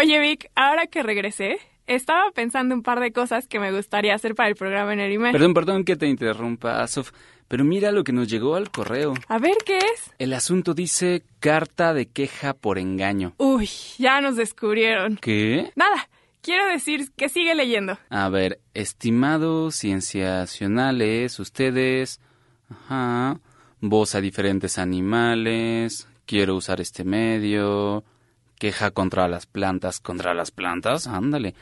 Oye, Vic, ahora que regresé, estaba pensando un par de cosas que me gustaría hacer para el programa en Erimé. Perdón, perdón que te interrumpa, Sof, pero mira lo que nos llegó al correo. A ver, ¿qué es? El asunto dice carta de queja por engaño. Uy, ya nos descubrieron. ¿Qué? Nada, quiero decir que sigue leyendo. A ver, estimados cienciacionales, ustedes... Ajá. Voz a diferentes animales. Quiero usar este medio. Queja contra las plantas, contra las plantas, ándale.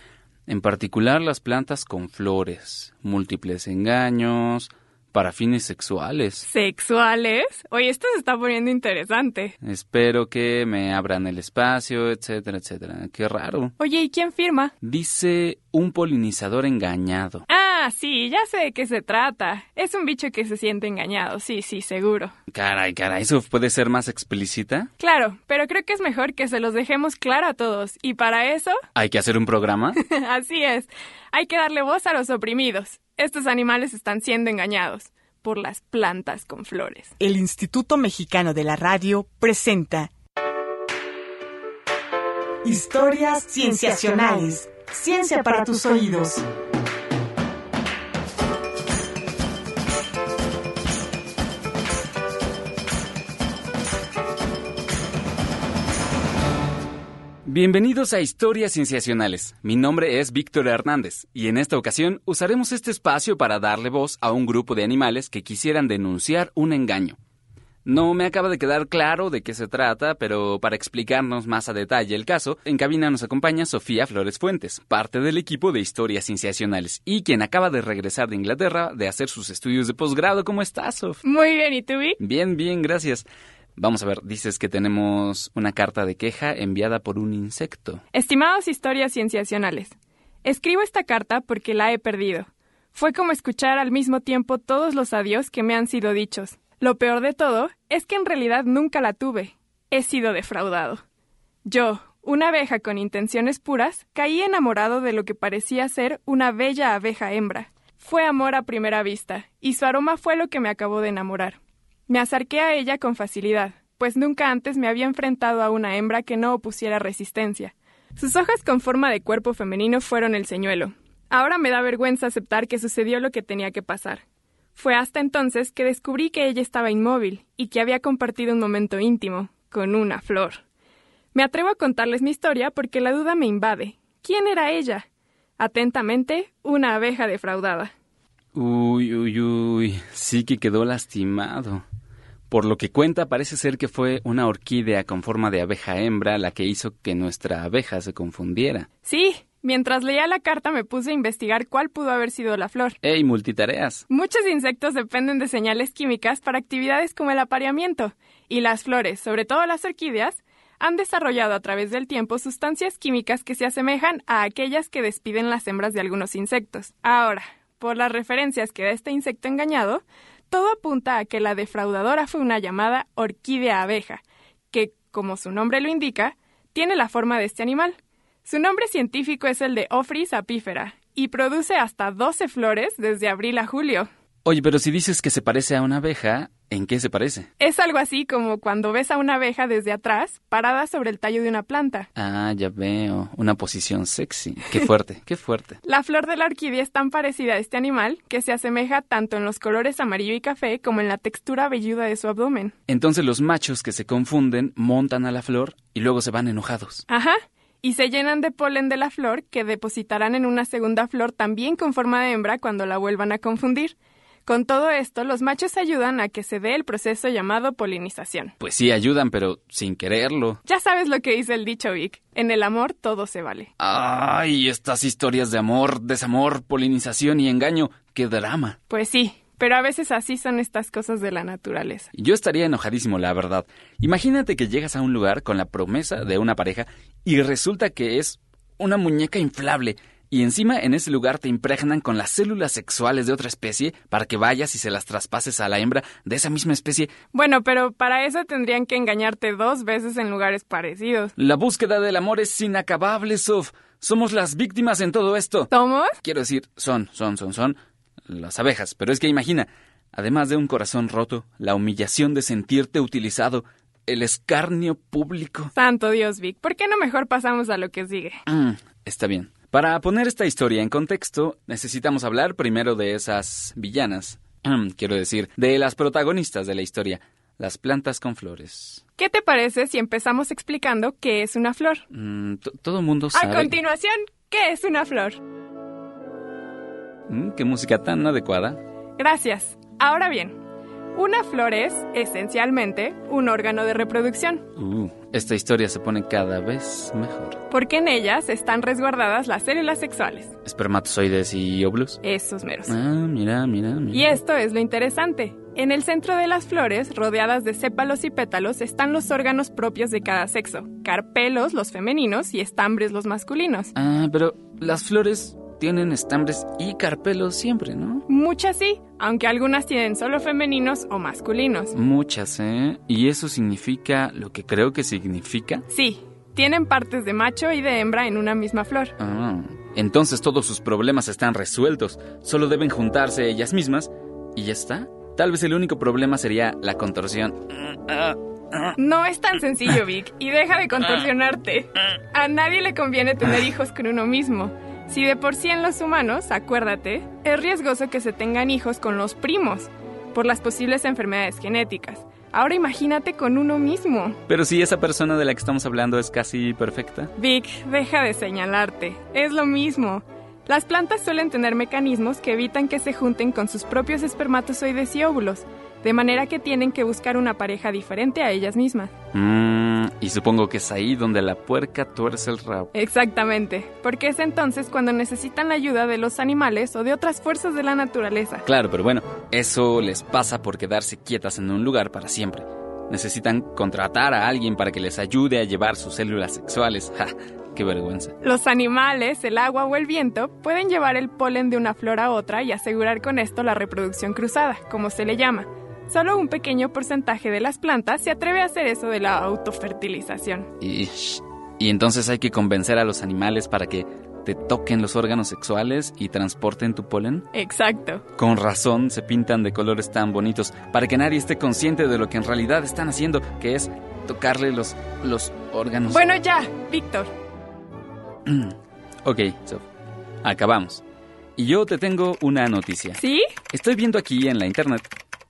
En particular las plantas con flores, múltiples engaños, para fines sexuales. ¿Sexuales? Oye, esto se está poniendo interesante. Espero que me abran el espacio, etcétera, etcétera. Qué raro. Oye, ¿y quién firma? Dice un polinizador engañado. Ah, sí, ya sé de qué se trata. Es un bicho que se siente engañado, sí, sí, seguro. Caray, caray, ¿eso puede ser más explícita? Claro, pero creo que es mejor que se los dejemos claro a todos. Y para eso... ¿Hay que hacer un programa? Así es. Hay que darle voz a los oprimidos. Estos animales están siendo engañados por las plantas con flores. El Instituto Mexicano de la Radio presenta Historias Cienciacionales. Ciencia para tus oídos. Bienvenidos a Historias Cienciacionales. Mi nombre es Víctor Hernández y en esta ocasión usaremos este espacio para darle voz a un grupo de animales que quisieran denunciar un engaño. No me acaba de quedar claro de qué se trata, pero para explicarnos más a detalle el caso, en cabina nos acompaña Sofía Flores Fuentes, parte del equipo de Historias Cienciacionales y quien acaba de regresar de Inglaterra de hacer sus estudios de posgrado. ¿Cómo estás, Sof? Muy bien, ¿y tú, Vic? Bien, bien, gracias. Vamos a ver, dices que tenemos una carta de queja enviada por un insecto. Estimados historias cienciacionales, escribo esta carta porque la he perdido. Fue como escuchar al mismo tiempo todos los adiós que me han sido dichos. Lo peor de todo es que en realidad nunca la tuve. He sido defraudado. Yo, una abeja con intenciones puras, caí enamorado de lo que parecía ser una bella abeja hembra. Fue amor a primera vista, y su aroma fue lo que me acabó de enamorar. Me acerqué a ella con facilidad, pues nunca antes me había enfrentado a una hembra que no opusiera resistencia. Sus hojas con forma de cuerpo femenino fueron el señuelo. Ahora me da vergüenza aceptar que sucedió lo que tenía que pasar. Fue hasta entonces que descubrí que ella estaba inmóvil y que había compartido un momento íntimo con una flor. Me atrevo a contarles mi historia porque la duda me invade. ¿Quién era ella? Atentamente, una abeja defraudada. Uy, uy, uy, sí que quedó lastimado. Por lo que cuenta, parece ser que fue una orquídea con forma de abeja hembra la que hizo que nuestra abeja se confundiera. Sí, mientras leía la carta me puse a investigar cuál pudo haber sido la flor. ¡Ey, multitareas! Muchos insectos dependen de señales químicas para actividades como el apareamiento, y las flores, sobre todo las orquídeas, han desarrollado a través del tiempo sustancias químicas que se asemejan a aquellas que despiden las hembras de algunos insectos. Ahora, por las referencias que da este insecto engañado, todo apunta a que la defraudadora fue una llamada orquídea abeja, que, como su nombre lo indica, tiene la forma de este animal. Su nombre científico es el de Ophrys apífera y produce hasta 12 flores desde abril a julio. Oye, pero si dices que se parece a una abeja, ¿en qué se parece? Es algo así como cuando ves a una abeja desde atrás, parada sobre el tallo de una planta. Ah, ya veo. Una posición sexy. Qué fuerte, qué fuerte. La flor de la orquídea es tan parecida a este animal que se asemeja tanto en los colores amarillo y café como en la textura velluda de su abdomen. Entonces los machos que se confunden montan a la flor y luego se van enojados. Ajá. Y se llenan de polen de la flor que depositarán en una segunda flor también con forma de hembra cuando la vuelvan a confundir. Con todo esto, los machos ayudan a que se dé el proceso llamado polinización. Pues sí, ayudan, pero sin quererlo. Ya sabes lo que dice el dicho Vic. En el amor todo se vale. Ay, estas historias de amor, desamor, polinización y engaño. ¡Qué drama! Pues sí, pero a veces así son estas cosas de la naturaleza. Yo estaría enojadísimo, la verdad. Imagínate que llegas a un lugar con la promesa de una pareja y resulta que es una muñeca inflable y encima en ese lugar te impregnan con las células sexuales de otra especie para que vayas y se las traspases a la hembra de esa misma especie. Bueno, pero para eso tendrían que engañarte dos veces en lugares parecidos. La búsqueda del amor es inacabable, Sof. Somos las víctimas en todo esto. ¿Somos? Quiero decir, son, son, son, son las abejas. Pero es que imagina, además de un corazón roto, la humillación de sentirte utilizado, el escarnio público. Santo Dios, Vic, ¿por qué no mejor pasamos a lo que sigue? Mm, está bien. Para poner esta historia en contexto, necesitamos hablar primero de esas villanas. Quiero decir, de las protagonistas de la historia, las plantas con flores. ¿Qué te parece si empezamos explicando qué es una flor? Mm, todo mundo sabe. A continuación, ¿qué es una flor? Mm, qué música tan adecuada. Gracias. Ahora bien, una flor es, esencialmente, un órgano de reproducción, Uh, esta historia se pone cada vez mejor. porque en ellas están resguardadas las células sexuales. Espermatozoides y óvulos. Esos meros. Ah, mira, mira, mira. Y esto es lo interesante. En el centro de las flores, rodeadas de sépalos y pétalos, están los órganos propios de cada sexo. Carpelos, los femeninos, y estambres, los masculinos. Ah, pero las flores tienen estambres y carpelos siempre, ¿no? Muchas sí, aunque algunas tienen solo femeninos o masculinos. Muchas, ¿eh? ¿Y eso significa lo que creo que significa? Sí, tienen partes de macho y de hembra en una misma flor. Ah, entonces todos sus problemas están resueltos. Solo deben juntarse ellas mismas y ya está. Tal vez el único problema sería la contorsión. No es tan sencillo, Vic, y deja de contorsionarte. A nadie le conviene tener hijos con uno mismo. Si de por sí en los humanos, acuérdate, es riesgoso que se tengan hijos con los primos, por las posibles enfermedades genéticas. Ahora imagínate con uno mismo. Pero si esa persona de la que estamos hablando es casi perfecta. Vic, deja de señalarte. Es lo mismo. Las plantas suelen tener mecanismos que evitan que se junten con sus propios espermatozoides y óvulos, de manera que tienen que buscar una pareja diferente a ellas mismas. Mmm, y supongo que es ahí donde la puerca tuerce el rabo. Exactamente, porque es entonces cuando necesitan la ayuda de los animales o de otras fuerzas de la naturaleza. Claro, pero bueno, eso les pasa por quedarse quietas en un lugar para siempre. Necesitan contratar a alguien para que les ayude a llevar sus células sexuales. ¡Ja! ¡Qué vergüenza! Los animales, el agua o el viento pueden llevar el polen de una flor a otra y asegurar con esto la reproducción cruzada, como se le llama. Solo un pequeño porcentaje de las plantas se atreve a hacer eso de la autofertilización. Y, y entonces hay que convencer a los animales para que te toquen los órganos sexuales y transporten tu polen. Exacto. Con razón se pintan de colores tan bonitos, para que nadie esté consciente de lo que en realidad están haciendo, que es tocarle los, los órganos. Bueno, ya, Víctor. Ok, Sof. Acabamos. Y yo te tengo una noticia. ¿Sí? Estoy viendo aquí en la internet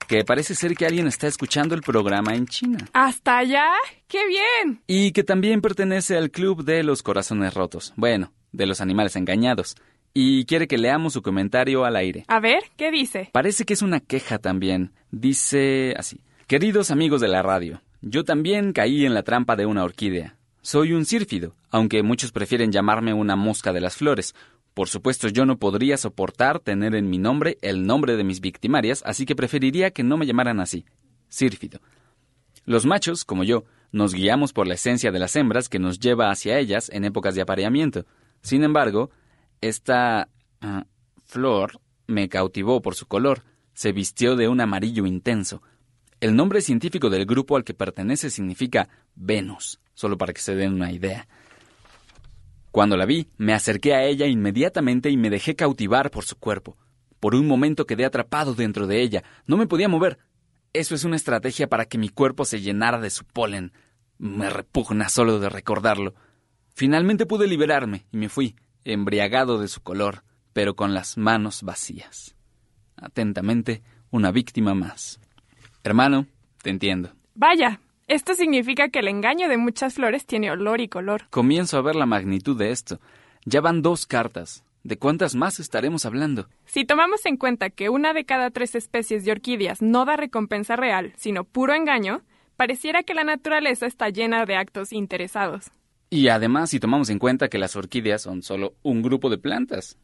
que parece ser que alguien está escuchando el programa en China. ¿Hasta allá? ¡Qué bien! Y que también pertenece al club de los corazones rotos. Bueno, de los animales engañados. Y quiere que leamos su comentario al aire. A ver, ¿qué dice? Parece que es una queja también. Dice así. Queridos amigos de la radio, yo también caí en la trampa de una orquídea. Soy un sírfido, aunque muchos prefieren llamarme una mosca de las flores. Por supuesto, yo no podría soportar tener en mi nombre el nombre de mis victimarias, así que preferiría que no me llamaran así. Sírfido. Los machos, como yo, nos guiamos por la esencia de las hembras que nos lleva hacia ellas en épocas de apareamiento. Sin embargo, esta ah, flor me cautivó por su color. Se vistió de un amarillo intenso. El nombre científico del grupo al que pertenece significa Venus, solo para que se den una idea. Cuando la vi, me acerqué a ella inmediatamente y me dejé cautivar por su cuerpo. Por un momento quedé atrapado dentro de ella. No me podía mover. Eso es una estrategia para que mi cuerpo se llenara de su polen. Me repugna solo de recordarlo. Finalmente pude liberarme y me fui, embriagado de su color, pero con las manos vacías. Atentamente, una víctima más. Hermano, te entiendo. Vaya, esto significa que el engaño de muchas flores tiene olor y color. Comienzo a ver la magnitud de esto. Ya van dos cartas. ¿De cuántas más estaremos hablando? Si tomamos en cuenta que una de cada tres especies de orquídeas no da recompensa real, sino puro engaño, pareciera que la naturaleza está llena de actos interesados. Y además, si tomamos en cuenta que las orquídeas son solo un grupo de plantas,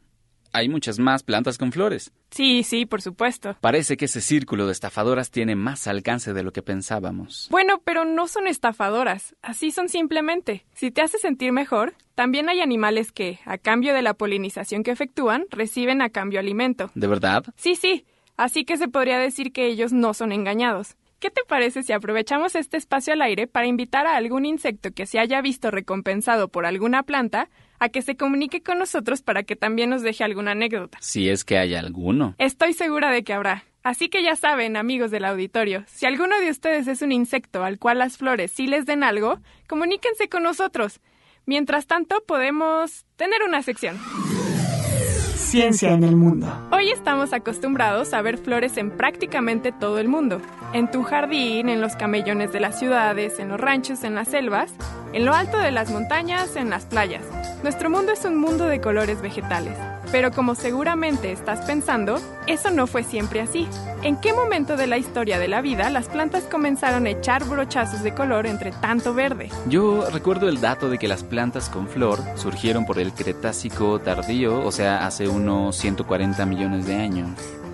hay muchas más plantas con flores. Sí, sí, por supuesto. Parece que ese círculo de estafadoras tiene más alcance de lo que pensábamos. Bueno, pero no son estafadoras, así son simplemente. Si te hace sentir mejor, también hay animales que, a cambio de la polinización que efectúan, reciben a cambio alimento. ¿De verdad? Sí, sí, así que se podría decir que ellos no son engañados. ¿Qué te parece si aprovechamos este espacio al aire para invitar a algún insecto que se haya visto recompensado por alguna planta a que se comunique con nosotros para que también nos deje alguna anécdota? Si es que hay alguno. Estoy segura de que habrá. Así que ya saben, amigos del auditorio, si alguno de ustedes es un insecto al cual las flores sí les den algo, comuníquense con nosotros. Mientras tanto, podemos tener una sección. Ciencia en el mundo. Hoy estamos acostumbrados a ver flores en prácticamente todo el mundo. En tu jardín, en los camellones de las ciudades, en los ranchos, en las selvas, en lo alto de las montañas, en las playas. Nuestro mundo es un mundo de colores vegetales. Pero como seguramente estás pensando, eso no fue siempre así. ¿En qué momento de la historia de la vida las plantas comenzaron a echar brochazos de color entre tanto verde? Yo recuerdo el dato de que las plantas con flor surgieron por el Cretácico tardío, o sea, hace unos 140 millones de años.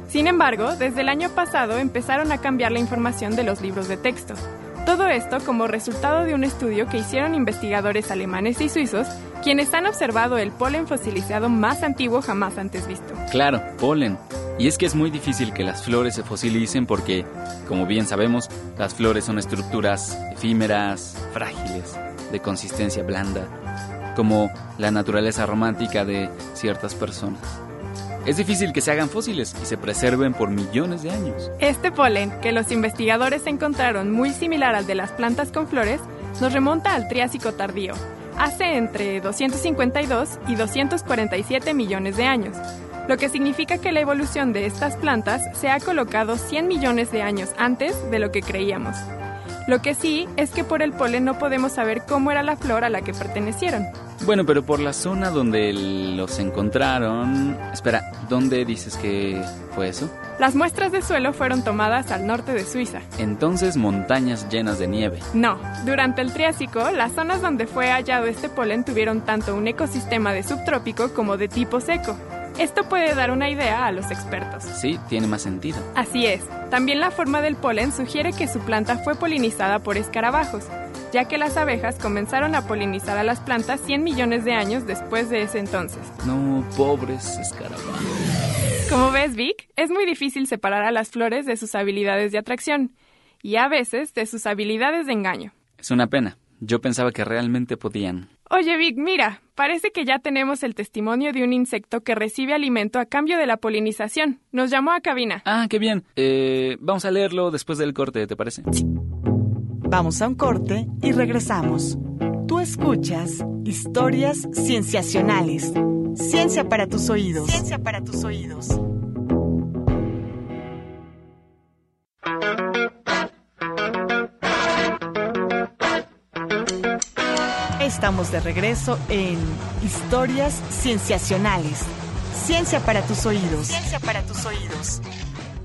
Sin embargo, desde el año pasado empezaron a cambiar la información de los libros de texto. Todo esto como resultado de un estudio que hicieron investigadores alemanes y suizos, quienes han observado el polen fosilizado más antiguo jamás antes visto. Claro, polen. Y es que es muy difícil que las flores se fosilicen porque, como bien sabemos, las flores son estructuras efímeras, frágiles, de consistencia blanda, como la naturaleza romántica de ciertas personas. Es difícil que se hagan fósiles y se preserven por millones de años. Este polen, que los investigadores encontraron muy similar al de las plantas con flores, nos remonta al Triásico tardío, hace entre 252 y 247 millones de años, lo que significa que la evolución de estas plantas se ha colocado 100 millones de años antes de lo que creíamos. Lo que sí es que por el polen no podemos saber cómo era la flor a la que pertenecieron. Bueno, pero por la zona donde los encontraron... Espera, ¿dónde dices que fue eso? Las muestras de suelo fueron tomadas al norte de Suiza. Entonces montañas llenas de nieve. No, durante el Triásico, las zonas donde fue hallado este polen tuvieron tanto un ecosistema de subtrópico como de tipo seco. Esto puede dar una idea a los expertos. Sí, tiene más sentido. Así es. También la forma del polen sugiere que su planta fue polinizada por escarabajos, ya que las abejas comenzaron a polinizar a las plantas 100 millones de años después de ese entonces. No, pobres escarabajos. Como ves, Vic, es muy difícil separar a las flores de sus habilidades de atracción y a veces de sus habilidades de engaño. Es una pena. Yo pensaba que realmente podían. Oye, Vic, mira, parece que ya tenemos el testimonio de un insecto que recibe alimento a cambio de la polinización. Nos llamó a cabina. Ah, qué bien. Eh, vamos a leerlo después del corte, ¿te parece? Vamos a un corte y regresamos. Tú escuchas historias cienciacionales. Ciencia para tus oídos. Ciencia para tus oídos. Estamos de regreso en Historias Cienciacionales. Ciencia para tus oídos. Ciencia para tus oídos.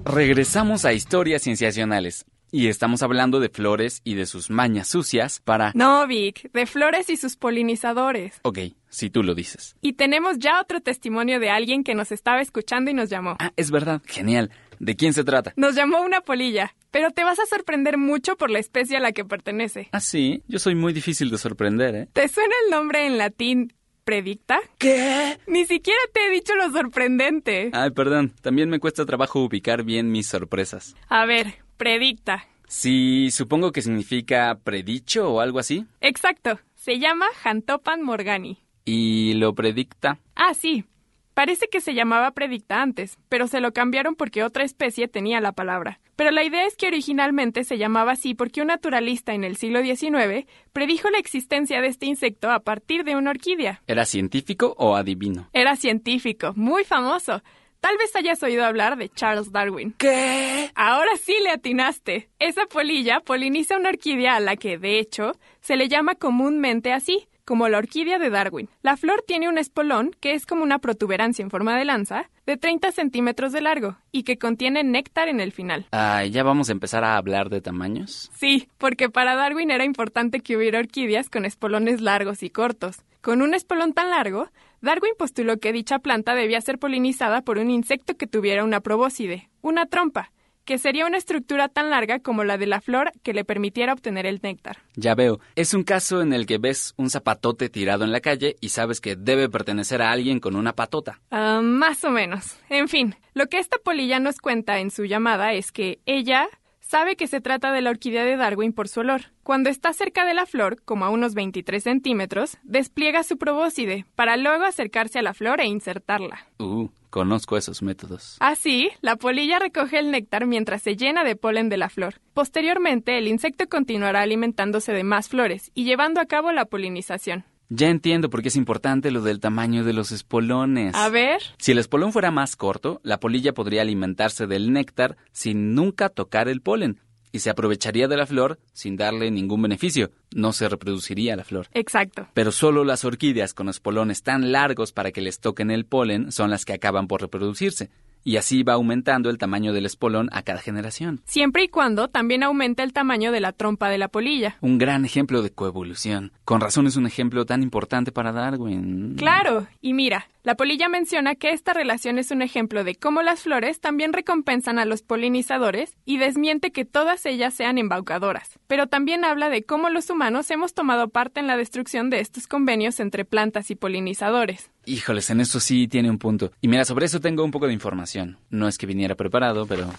Regresamos a historias cienciacionales. Y estamos hablando de flores y de sus mañas sucias para... No, Vic, de flores y sus polinizadores. Ok, si tú lo dices. Y tenemos ya otro testimonio de alguien que nos estaba escuchando y nos llamó. Ah, es verdad. Genial. ¿De quién se trata? Nos llamó una polilla, pero te vas a sorprender mucho por la especie a la que pertenece. Ah, sí. Yo soy muy difícil de sorprender, ¿eh? ¿Te suena el nombre en latín predicta? ¿Qué? Ni siquiera te he dicho lo sorprendente. Ay, perdón. También me cuesta trabajo ubicar bien mis sorpresas. A ver, predicta. Sí, supongo que significa predicho o algo así. Exacto. Se llama Jantopan morgani. ¿Y lo predicta? Ah, sí. Parece que se llamaba predicta antes, pero se lo cambiaron porque otra especie tenía la palabra. Pero la idea es que originalmente se llamaba así porque un naturalista en el siglo XIX predijo la existencia de este insecto a partir de una orquídea. ¿Era científico o adivino? Era científico, muy famoso. Tal vez hayas oído hablar de Charles Darwin. ¿Qué? Ahora sí le atinaste. Esa polilla poliniza una orquídea a la que, de hecho, se le llama comúnmente así, como la orquídea de Darwin. La flor tiene un espolón, que es como una protuberancia en forma de lanza, de 30 centímetros de largo, y que contiene néctar en el final. Ah, ¿ya vamos a empezar a hablar de tamaños? Sí, porque para Darwin era importante que hubiera orquídeas con espolones largos y cortos. Con un espolón tan largo, Darwin postuló que dicha planta debía ser polinizada por un insecto que tuviera una probóscide, una trompa, que sería una estructura tan larga como la de la flor que le permitiera obtener el néctar. Ya veo, es un caso en el que ves un zapatote tirado en la calle y sabes que debe pertenecer a alguien con una patota. Ah, más o menos. En fin, lo que esta polilla nos cuenta en su llamada es que ella sabe que se trata de la orquídea de Darwin por su olor. Cuando está cerca de la flor, como a unos 23 centímetros, despliega su probóscide para luego acercarse a la flor e insertarla. Uh, conozco esos métodos. Así, la polilla recoge el néctar mientras se llena de polen de la flor. Posteriormente, el insecto continuará alimentándose de más flores y llevando a cabo la polinización. Ya entiendo por qué es importante lo del tamaño de los espolones. A ver. Si el espolón fuera más corto, la polilla podría alimentarse del néctar sin nunca tocar el polen y se aprovecharía de la flor sin darle ningún beneficio. No se reproduciría la flor. Exacto. Pero solo las orquídeas con espolones tan largos para que les toquen el polen son las que acaban por reproducirse y así va aumentando el tamaño del espolón a cada generación. Siempre y cuando también aumente el tamaño de la trompa de la polilla. Un gran ejemplo de coevolución. Con razón es un ejemplo tan importante para Darwin. Claro, y mira, la polilla menciona que esta relación es un ejemplo de cómo las flores también recompensan a los polinizadores y desmiente que todas ellas sean embaucadoras. Pero también habla de cómo los humanos hemos tomado parte en la destrucción de estos convenios entre plantas y polinizadores. Híjoles, en eso sí tiene un punto. Y mira, sobre eso tengo un poco de información. No es que viniera preparado, pero...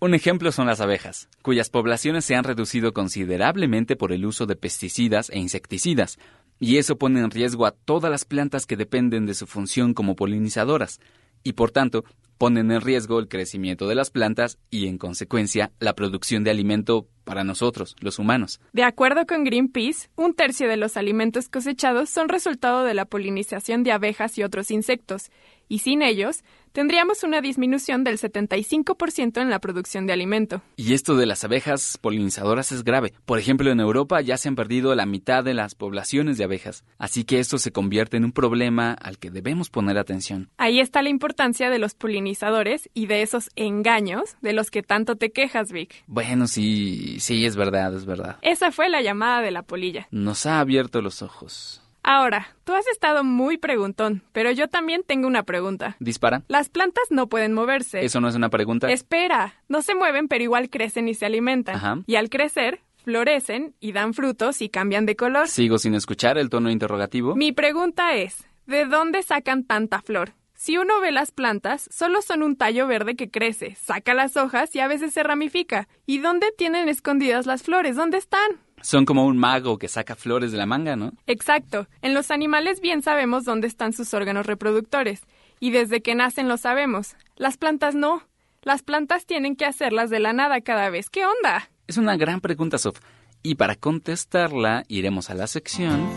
Un ejemplo son las abejas, cuyas poblaciones se han reducido considerablemente por el uso de pesticidas e insecticidas, y eso pone en riesgo a todas las plantas que dependen de su función como polinizadoras, y por tanto ponen en riesgo el crecimiento de las plantas y, en consecuencia, la producción de alimento para nosotros, los humanos. De acuerdo con Greenpeace, un tercio de los alimentos cosechados son resultado de la polinización de abejas y otros insectos, y sin ellos, tendríamos una disminución del 75% en la producción de alimento. Y esto de las abejas polinizadoras es grave. Por ejemplo, en Europa ya se han perdido la mitad de las poblaciones de abejas, así que esto se convierte en un problema al que debemos poner atención. Ahí está la importancia de los polinizadores y de esos engaños de los que tanto te quejas, Vic. Bueno, sí, sí, es verdad, es verdad. Esa fue la llamada de la polilla. Nos ha abierto los ojos. Ahora, tú has estado muy preguntón, pero yo también tengo una pregunta. ¿Dispara? Las plantas no pueden moverse. ¿Eso no es una pregunta? Espera, no se mueven, pero igual crecen y se alimentan. Ajá. Y al crecer, florecen y dan frutos y cambian de color. Sigo sin escuchar el tono interrogativo. Mi pregunta es, ¿de dónde sacan tanta flor? Si uno ve las plantas, solo son un tallo verde que crece, saca las hojas y a veces se ramifica. ¿Y dónde tienen escondidas las flores? ¿Dónde están? Son como un mago que saca flores de la manga, ¿no? Exacto. En los animales bien sabemos dónde están sus órganos reproductores. Y desde que nacen lo sabemos. Las plantas no. Las plantas tienen que hacerlas de la nada cada vez. ¿Qué onda? Es una gran pregunta, Sof. Y para contestarla, iremos a la sección.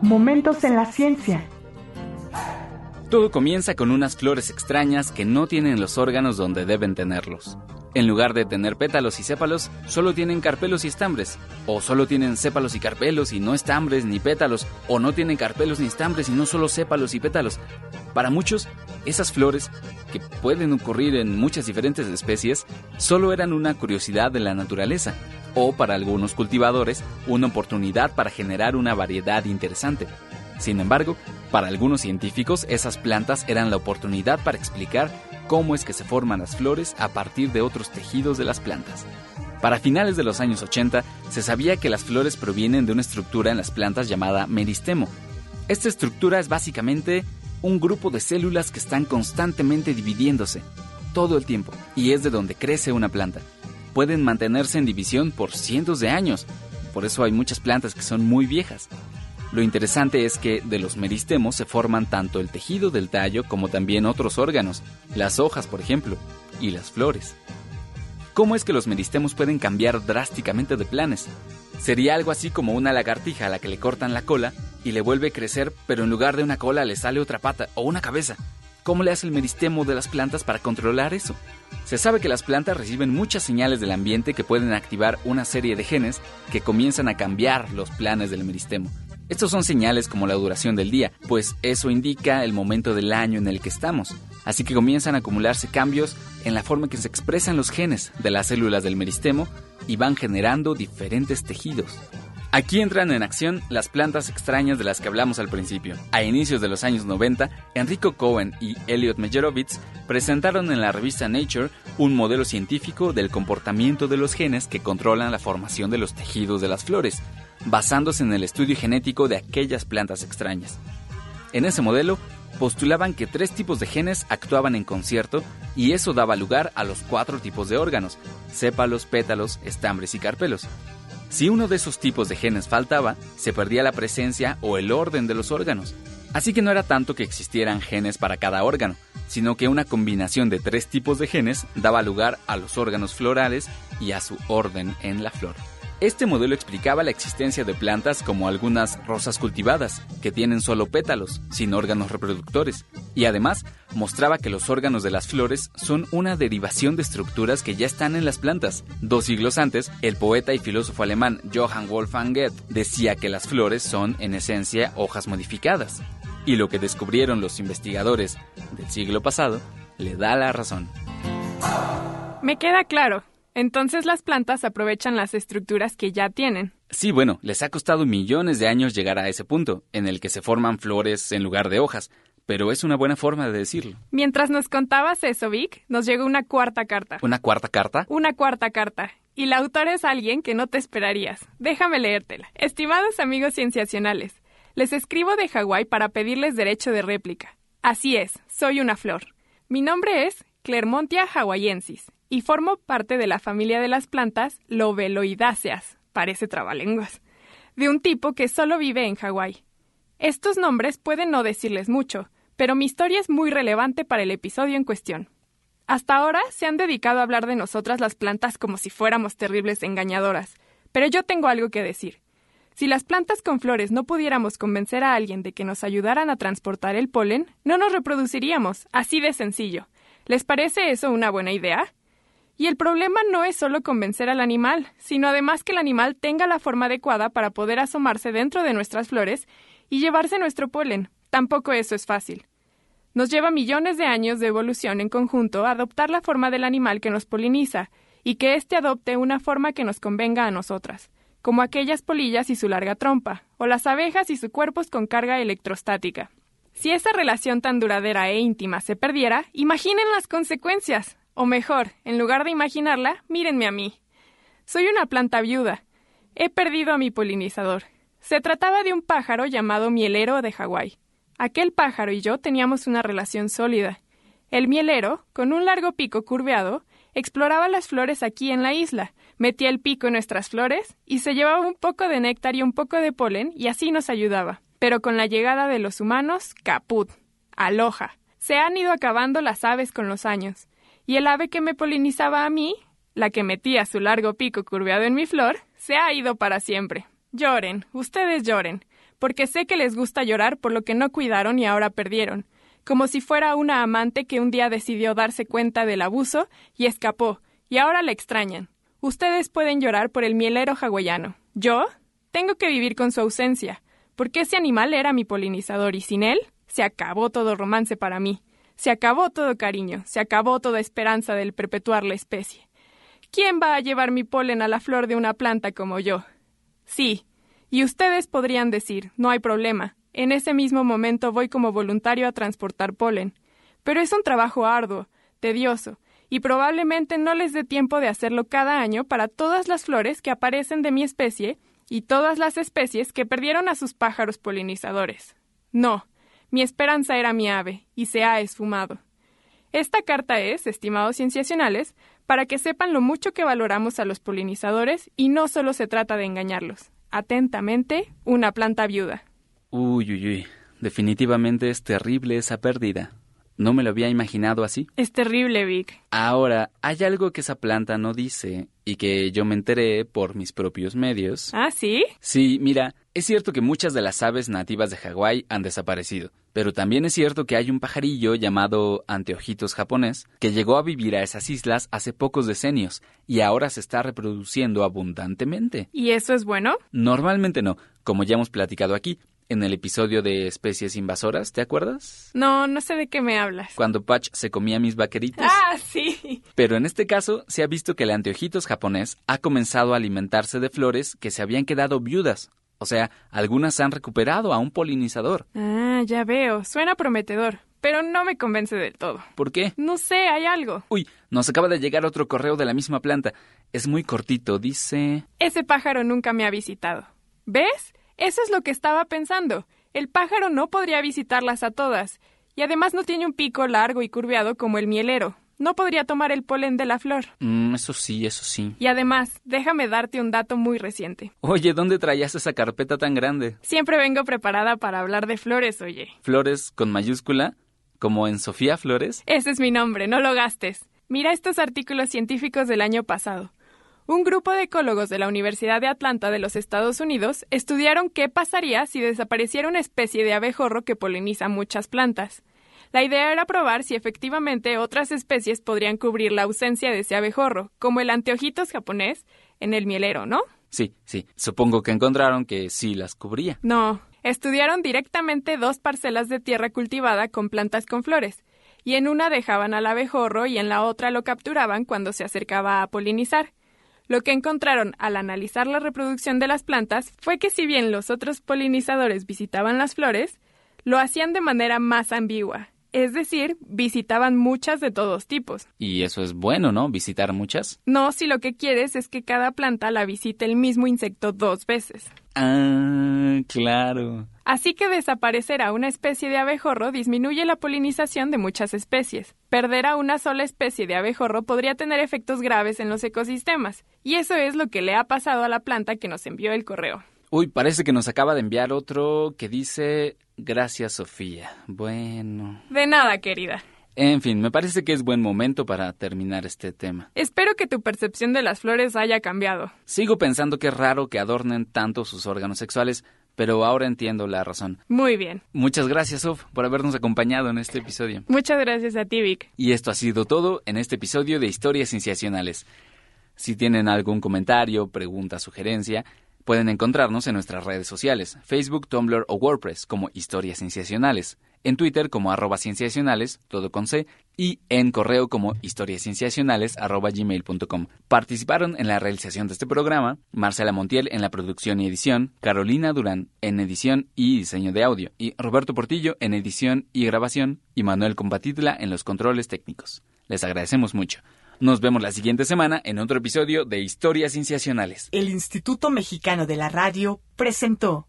Momentos en la ciencia. Todo comienza con unas flores extrañas que no tienen los órganos donde deben tenerlos. En lugar de tener pétalos y sépalos, solo tienen carpelos y estambres. O solo tienen sépalos y carpelos y no estambres ni pétalos. O no tienen carpelos ni estambres y no solo sépalos y pétalos. Para muchos, esas flores, que pueden ocurrir en muchas diferentes especies, solo eran una curiosidad de la naturaleza. O para algunos cultivadores, una oportunidad para generar una variedad interesante. Sin embargo, para algunos científicos esas plantas eran la oportunidad para explicar cómo es que se forman las flores a partir de otros tejidos de las plantas. Para finales de los años 80 se sabía que las flores provienen de una estructura en las plantas llamada meristemo. Esta estructura es básicamente un grupo de células que están constantemente dividiéndose, todo el tiempo, y es de donde crece una planta. Pueden mantenerse en división por cientos de años, por eso hay muchas plantas que son muy viejas. Lo interesante es que de los meristemos se forman tanto el tejido del tallo como también otros órganos, las hojas por ejemplo, y las flores. ¿Cómo es que los meristemos pueden cambiar drásticamente de planes? Sería algo así como una lagartija a la que le cortan la cola y le vuelve a crecer, pero en lugar de una cola le sale otra pata o una cabeza. ¿Cómo le hace el meristemo de las plantas para controlar eso? Se sabe que las plantas reciben muchas señales del ambiente que pueden activar una serie de genes que comienzan a cambiar los planes del meristemo. Estos son señales como la duración del día, pues eso indica el momento del año en el que estamos. Así que comienzan a acumularse cambios en la forma en que se expresan los genes de las células del meristemo y van generando diferentes tejidos. Aquí entran en acción las plantas extrañas de las que hablamos al principio. A inicios de los años 90, Enrico Cohen y Elliot Mejerovitz presentaron en la revista Nature un modelo científico del comportamiento de los genes que controlan la formación de los tejidos de las flores, basándose en el estudio genético de aquellas plantas extrañas. En ese modelo, postulaban que tres tipos de genes actuaban en concierto y eso daba lugar a los cuatro tipos de órganos, sépalos, pétalos, estambres y carpelos. Si uno de esos tipos de genes faltaba, se perdía la presencia o el orden de los órganos. Así que no era tanto que existieran genes para cada órgano, sino que una combinación de tres tipos de genes daba lugar a los órganos florales y a su orden en la flor. Este modelo explicaba la existencia de plantas como algunas rosas cultivadas, que tienen solo pétalos, sin órganos reproductores, y además mostraba que los órganos de las flores son una derivación de estructuras que ya están en las plantas. Dos siglos antes, el poeta y filósofo alemán Johann Wolfgang Goethe decía que las flores son, en esencia, hojas modificadas. Y lo que descubrieron los investigadores del siglo pasado le da la razón. Me queda claro. Entonces las plantas aprovechan las estructuras que ya tienen. Sí, bueno, les ha costado millones de años llegar a ese punto, en el que se forman flores en lugar de hojas, pero es una buena forma de decirlo. Mientras nos contabas eso, Vic, nos llegó una cuarta carta. ¿Una cuarta carta? Una cuarta carta. Y la autora es alguien que no te esperarías. Déjame leértela. Estimados amigos cienciacionales, les escribo de Hawái para pedirles derecho de réplica. Así es, soy una flor. Mi nombre es Clermontia hawaiensis y formo parte de la familia de las plantas lobeloidáceas, parece trabalenguas, de un tipo que solo vive en Hawái. Estos nombres pueden no decirles mucho, pero mi historia es muy relevante para el episodio en cuestión. Hasta ahora se han dedicado a hablar de nosotras las plantas como si fuéramos terribles engañadoras, pero yo tengo algo que decir. Si las plantas con flores no pudiéramos convencer a alguien de que nos ayudaran a transportar el polen, no nos reproduciríamos, así de sencillo. ¿Les parece eso una buena idea? Y el problema no es solo convencer al animal, sino además que el animal tenga la forma adecuada para poder asomarse dentro de nuestras flores y llevarse nuestro polen. Tampoco eso es fácil. Nos lleva millones de años de evolución en conjunto adoptar la forma del animal que nos poliniza y que éste adopte una forma que nos convenga a nosotras, como aquellas polillas y su larga trompa, o las abejas y sus cuerpos con carga electrostática. Si esa relación tan duradera e íntima se perdiera, imaginen las consecuencias. O mejor, en lugar de imaginarla, mírenme a mí. Soy una planta viuda. He perdido a mi polinizador. Se trataba de un pájaro llamado mielero de Hawái. Aquel pájaro y yo teníamos una relación sólida. El mielero, con un largo pico curveado, exploraba las flores aquí en la isla, metía el pico en nuestras flores y se llevaba un poco de néctar y un poco de polen y así nos ayudaba. Pero con la llegada de los humanos, caput. Aloja. Se han ido acabando las aves con los años y el ave que me polinizaba a mí, la que metía su largo pico curveado en mi flor, se ha ido para siempre. Lloren, ustedes lloren, porque sé que les gusta llorar por lo que no cuidaron y ahora perdieron, como si fuera una amante que un día decidió darse cuenta del abuso y escapó, y ahora la extrañan. Ustedes pueden llorar por el mielero hawaiano. Yo tengo que vivir con su ausencia, porque ese animal era mi polinizador y sin él se acabó todo romance para mí. Se acabó todo cariño, se acabó toda esperanza del perpetuar la especie. ¿Quién va a llevar mi polen a la flor de una planta como yo? Sí, y ustedes podrían decir, no hay problema, en ese mismo momento voy como voluntario a transportar polen. Pero es un trabajo arduo, tedioso, y probablemente no les dé tiempo de hacerlo cada año para todas las flores que aparecen de mi especie y todas las especies que perdieron a sus pájaros polinizadores. No, mi esperanza era mi ave, y se ha esfumado. Esta carta es, estimados cienciacionales, para que sepan lo mucho que valoramos a los polinizadores y no solo se trata de engañarlos. Atentamente, una planta viuda. Uy, uy, uy. Definitivamente es terrible esa pérdida. No me lo había imaginado así. Es terrible, Vic. Ahora, hay algo que esa planta no dice y que yo me enteré por mis propios medios. ¿Ah, sí? Sí, mira, es cierto que muchas de las aves nativas de Hawái han desaparecido, pero también es cierto que hay un pajarillo llamado anteojitos japonés que llegó a vivir a esas islas hace pocos decenios y ahora se está reproduciendo abundantemente. ¿Y eso es bueno? Normalmente no, como ya hemos platicado aquí, en el episodio de especies invasoras, ¿te acuerdas? No, no sé de qué me hablas. Cuando Patch se comía mis vaqueritos. Ah, sí. Pero en este caso se ha visto que el anteojitos japonés ha comenzado a alimentarse de flores que se habían quedado viudas. O sea, algunas han recuperado a un polinizador. Ah, ya veo. Suena prometedor. Pero no me convence del todo. ¿Por qué? No sé, hay algo. Uy, nos acaba de llegar otro correo de la misma planta. Es muy cortito, dice... Ese pájaro nunca me ha visitado. ¿Ves? Eso es lo que estaba pensando. El pájaro no podría visitarlas a todas, y además no tiene un pico largo y curveado como el mielero. No podría tomar el polen de la flor. Mm, eso sí, eso sí. Y además, déjame darte un dato muy reciente. Oye, ¿dónde traías esa carpeta tan grande? Siempre vengo preparada para hablar de flores, oye. ¿Flores con mayúscula? ¿Como en Sofía Flores? Ese es mi nombre, no lo gastes. Mira estos artículos científicos del año pasado. Un grupo de ecólogos de la Universidad de Atlanta de los Estados Unidos estudiaron qué pasaría si desapareciera una especie de abejorro que poliniza muchas plantas. La idea era probar si efectivamente otras especies podrían cubrir la ausencia de ese abejorro, como el anteojitos japonés en el mielero, ¿no? Sí, sí. Supongo que encontraron que sí las cubría. No. Estudiaron directamente dos parcelas de tierra cultivada con plantas con flores, y en una dejaban al abejorro y en la otra lo capturaban cuando se acercaba a polinizar. Lo que encontraron al analizar la reproducción de las plantas fue que si bien los otros polinizadores visitaban las flores, lo hacían de manera más ambigua, es decir, visitaban muchas de todos tipos. Y eso es bueno, ¿no? Visitar muchas. No, si lo que quieres es que cada planta la visite el mismo insecto dos veces. Ah, claro. Así que desaparecer a una especie de abejorro disminuye la polinización de muchas especies. Perder a una sola especie de abejorro podría tener efectos graves en los ecosistemas, y eso es lo que le ha pasado a la planta que nos envió el correo. Uy, parece que nos acaba de enviar otro que dice Gracias, Sofía. Bueno. De nada, querida. En fin, me parece que es buen momento para terminar este tema. Espero que tu percepción de las flores haya cambiado. Sigo pensando que es raro que adornen tanto sus órganos sexuales, pero ahora entiendo la razón. Muy bien. Muchas gracias, Sof, por habernos acompañado en este episodio. Muchas gracias a ti, Vic. Y esto ha sido todo en este episodio de Historias Cienciacionales. Si tienen algún comentario, pregunta, sugerencia, pueden encontrarnos en nuestras redes sociales, Facebook, Tumblr o WordPress como Historias Cienciacionales, en Twitter como arroba cienciacionales, todo con C, y en correo como historiascienciacionales arroba gmail.com. Participaron en la realización de este programa Marcela Montiel en la producción y edición, Carolina Durán en edición y diseño de audio, y Roberto Portillo en edición y grabación, y Manuel Compatitla en los controles técnicos. Les agradecemos mucho. Nos vemos la siguiente semana en otro episodio de Historias Cienciacionales. El Instituto Mexicano de la Radio presentó